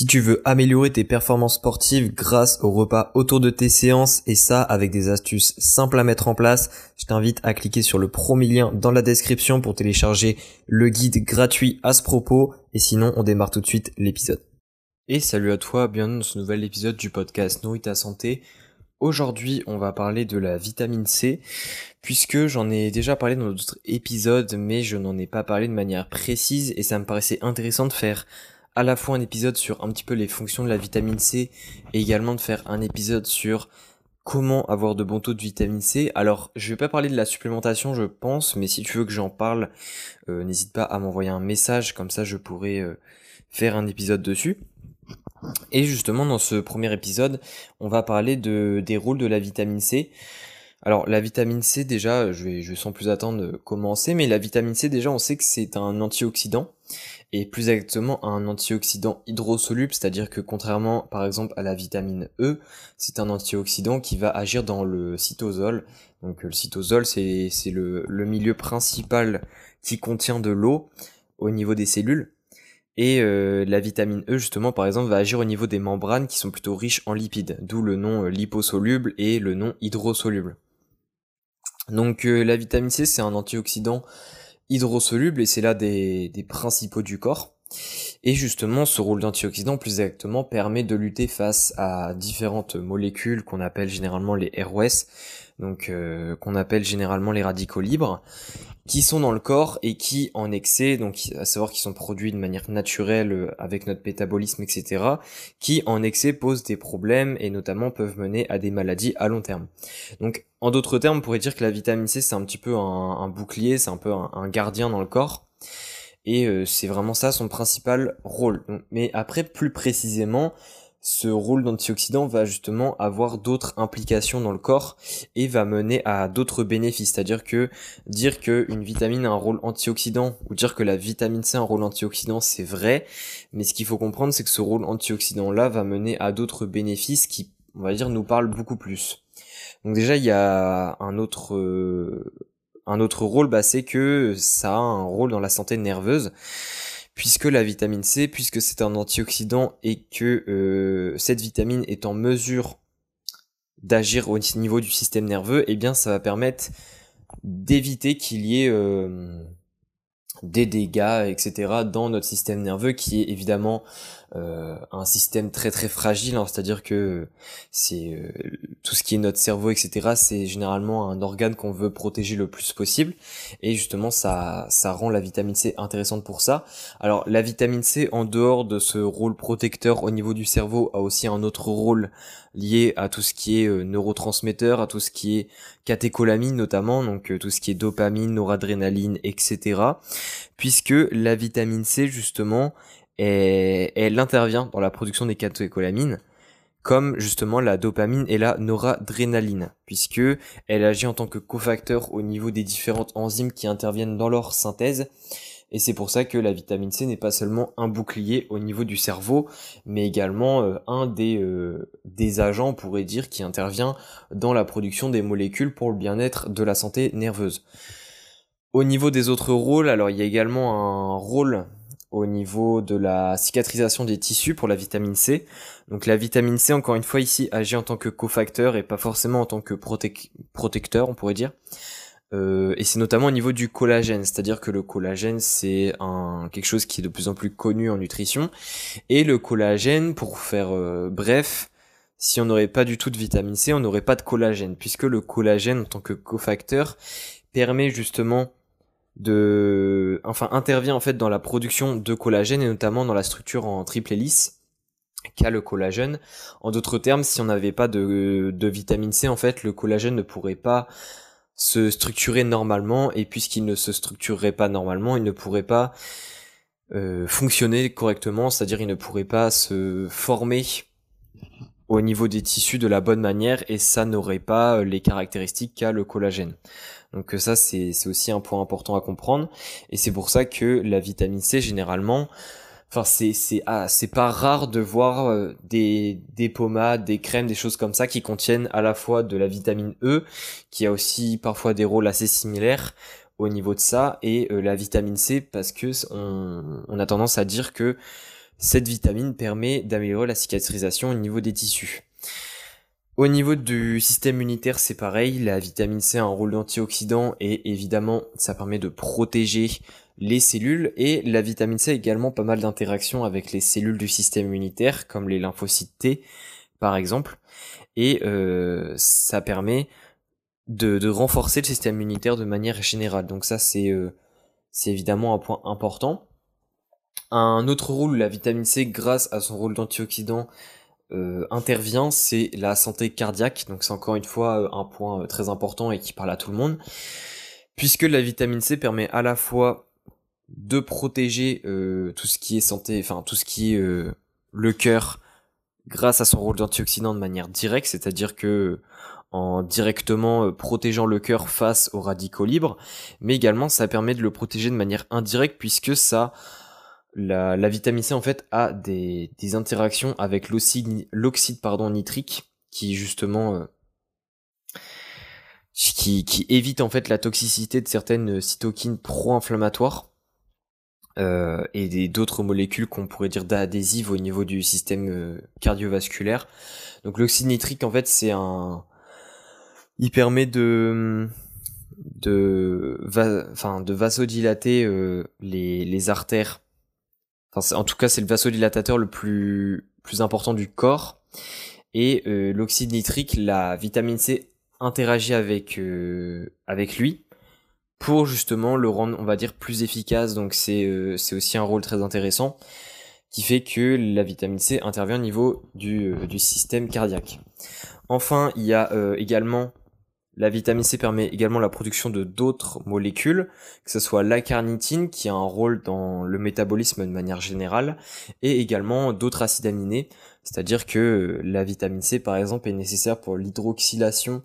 Si tu veux améliorer tes performances sportives grâce au repas autour de tes séances et ça avec des astuces simples à mettre en place, je t'invite à cliquer sur le premier lien dans la description pour télécharger le guide gratuit à ce propos et sinon on démarre tout de suite l'épisode. Et salut à toi, bienvenue dans ce nouvel épisode du podcast Nourrit ta santé. Aujourd'hui, on va parler de la vitamine C, puisque j'en ai déjà parlé dans d'autres épisodes, mais je n'en ai pas parlé de manière précise, et ça me paraissait intéressant de faire à la fois un épisode sur un petit peu les fonctions de la vitamine C et également de faire un épisode sur comment avoir de bons taux de vitamine C. Alors, je vais pas parler de la supplémentation, je pense, mais si tu veux que j'en parle, euh, n'hésite pas à m'envoyer un message, comme ça je pourrai euh, faire un épisode dessus. Et justement, dans ce premier épisode, on va parler de, des rôles de la vitamine C. Alors la vitamine C déjà, je vais, je vais sans plus attendre commencer, mais la vitamine C déjà on sait que c'est un antioxydant et plus exactement un antioxydant hydrosoluble, c'est-à-dire que contrairement par exemple à la vitamine E, c'est un antioxydant qui va agir dans le cytosol. Donc le cytosol c'est le, milieu principal qui contient de l'eau au niveau des cellules. Et euh, la vitamine E justement par exemple va agir au niveau des membranes qui sont plutôt riches en lipides, d'où le nom euh, liposoluble et le nom hydrosoluble. Donc euh, la vitamine C c'est un antioxydant hydrosoluble et c'est là des, principaux du corps. Et justement, ce rôle d'antioxydant, plus exactement, permet de lutter face à différentes molécules qu'on appelle généralement les ROS, donc euh, qu'on appelle généralement les radicaux libres, qui sont dans le corps et qui en excès, donc à savoir qu'ils sont produits de manière naturelle euh, avec notre métabolisme, etc., qui en excès posent des problèmes et notamment peuvent mener à des maladies à long terme. Donc en d'autres termes, on pourrait dire que la vitamine C c'est un petit peu un, bouclier, c'est un peu un, gardien dans le corps. Et euh, c'est vraiment ça son principal rôle. Mais après, plus précisément, ce rôle d'antioxydant va justement avoir d'autres implications dans le corps et va mener à d'autres bénéfices. C'est-à-dire que dire qu'une vitamine a un rôle antioxydant ou dire que la vitamine C a un rôle antioxydant, c'est vrai. Mais ce qu'il faut comprendre, c'est que ce rôle antioxydant-là va mener à d'autres bénéfices qui, on va dire, nous parlent beaucoup plus. Donc déjà, il y a un autre... Euh, un autre rôle, bah, c'est que ça a un rôle dans la santé nerveuse puisque la vitamine C, puisque c'est un antioxydant et que euh, cette vitamine est en mesure d'agir au niveau du système nerveux, eh bien ça va permettre d'éviter qu'il y ait euh, des dégâts, etc. dans notre système nerveux qui est évidemment euh, un système très très fragile, hein. c'est-à-dire que c'est euh, tout ce qui est notre cerveau, etc. C'est généralement un organe qu'on veut protéger le plus possible, et justement ça ça rend la vitamine C intéressante pour ça. Alors la vitamine C, en dehors de ce rôle protecteur au niveau du cerveau, a aussi un autre rôle lié à tout ce qui est euh, neurotransmetteur, à tout ce qui est catécholamine notamment, donc tout ce qui est dopamine, noradrénaline, etc. Puisque la vitamine C justement elle intervient dans la production des catécholamines comme justement la dopamine et la noradrénaline, puisque elle agit en tant que cofacteur au niveau des différentes enzymes qui interviennent dans leur synthèse. Et c'est pour ça que la vitamine C n'est pas seulement un bouclier au niveau du cerveau, mais également euh, un euh, des agents, on pourrait dire, qui intervient dans la production des molécules pour le bien-être de la santé nerveuse. Au niveau des autres rôles, alors il y a également un rôle au niveau de la cicatrisation des tissus pour la vitamine C. Donc la vitamine C, encore une fois, ici agit en tant que cofacteur et pas forcément en tant que protecteur, on pourrait dire. Euh, et c'est notamment au niveau du collagène, c'est-à-dire que le collagène c'est un quelque chose qui est de plus en plus connu en nutrition. Et le collagène, pour faire euh, bref, si on n'aurait pas du tout de vitamine C, on n'aurait pas de collagène, puisque le collagène en tant que cofacteur permet justement de, enfin, intervient en fait dans la production de collagène et notamment dans la structure en triple hélice qu'a le collagène. En d'autres termes, si on n'avait pas de, de vitamine C, en fait, le collagène ne pourrait pas se structurer normalement et puisqu'il ne se structurerait pas normalement, il ne pourrait pas euh, fonctionner correctement, c'est-à-dire il ne pourrait pas se former au niveau des tissus de la bonne manière et ça n'aurait pas les caractéristiques qu'a le collagène. Donc euh, ça c'est aussi un point important à comprendre et c'est pour ça que la vitamine C généralement enfin c'est c'est ah, c'est pas rare de voir euh, des des pommades, des crèmes, des choses comme ça qui contiennent à la fois de la vitamine E qui a aussi parfois des rôles assez similaires au niveau de ça et euh, la vitamine C parce que on, on a tendance à dire que cette vitamine permet d'améliorer la cicatrisation au niveau des tissus. Au niveau du système immunitaire, c'est pareil, la vitamine C a un rôle d'antioxydant et évidemment ça permet de protéger les cellules et la vitamine C a également pas mal d'interactions avec les cellules du système immunitaire comme les lymphocytes T par exemple et euh, ça permet de, renforcer le système immunitaire de manière générale. Donc ça c'est euh, évidemment un point important. Un autre rôle, la vitamine C, grâce à son rôle d'antioxydant, euh, intervient, c'est la santé cardiaque. Donc c'est encore une fois un point très important et qui parle à tout le monde. Puisque la vitamine C permet à la fois de protéger tout ce qui est santé, enfin tout ce qui est le cœur, grâce à son rôle d'antioxydant de manière directe, c'est-à-dire que en directement euh, protégeant le cœur face aux radicaux libres, mais également ça permet de le protéger de manière indirecte puisque ça, la, vitamine C en fait a des, interactions avec l'oxyde pardon nitrique qui justement euh, qui, qui évite en fait la toxicité de certaines cytokines pro-inflammatoires euh, et d'autres molécules qu'on pourrait dire d'adhésives au niveau du système cardiovasculaire. Donc l'oxyde nitrique en fait c'est un il permet de de enfin de vasodilater euh, les, les artères. En tout cas, c'est le vasodilatateur le plus plus important du corps. Et euh, l'oxyde nitrique, la vitamine C interagit avec euh, avec lui pour justement le rendre, on va dire, plus efficace. Donc c'est c'est aussi un rôle très intéressant qui fait que la vitamine C intervient au niveau du, du système cardiaque. Enfin, il y a également la vitamine C permet également la production de d'autres molécules, que ce soit la carnitine qui a un rôle dans le métabolisme de manière générale, et également d'autres acides aminés, c'est-à-dire que la vitamine C par exemple est nécessaire pour l'hydroxylation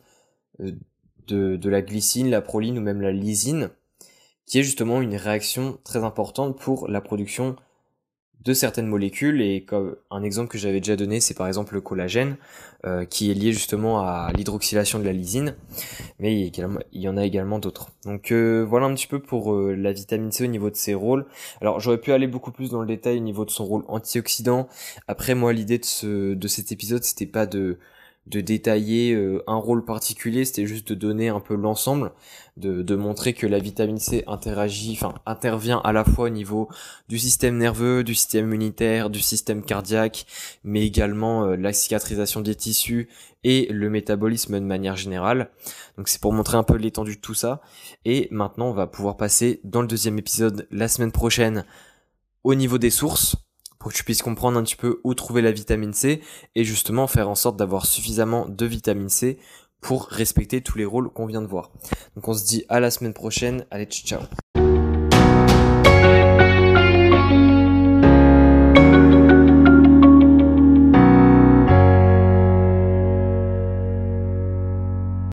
euh, de, la glycine, la proline ou même la lysine, qui est justement une réaction très importante pour la production de certaines molécules. Et comme un exemple que j'avais déjà donné c'est par exemple le collagène euh, qui est lié justement à l'hydroxylation de la lysine. Mais il y, en a également d'autres. Donc euh, voilà un petit peu pour euh, la vitamine C au niveau de ses rôles. Alors j'aurais pu aller beaucoup plus dans le détail au niveau de son rôle antioxydant. Après moi l'idée de de cet épisode c'était pas de de détailler euh, un rôle particulier, c'était juste de donner un peu l'ensemble, de, de, montrer que la vitamine C interagit, enfin intervient à la fois au niveau du système nerveux, du système immunitaire, du système cardiaque, mais également euh, la cicatrisation des tissus et le métabolisme de manière générale. Donc c'est pour montrer un peu l'étendue de tout ça. Et maintenant on va pouvoir passer dans le deuxième épisode la semaine prochaine au niveau des sources pour que tu puisses comprendre un petit peu où trouver la vitamine C et justement faire en sorte d'avoir suffisamment de vitamine C pour respecter tous les rôles qu'on vient de voir. Donc on se dit à la semaine prochaine, allez ciao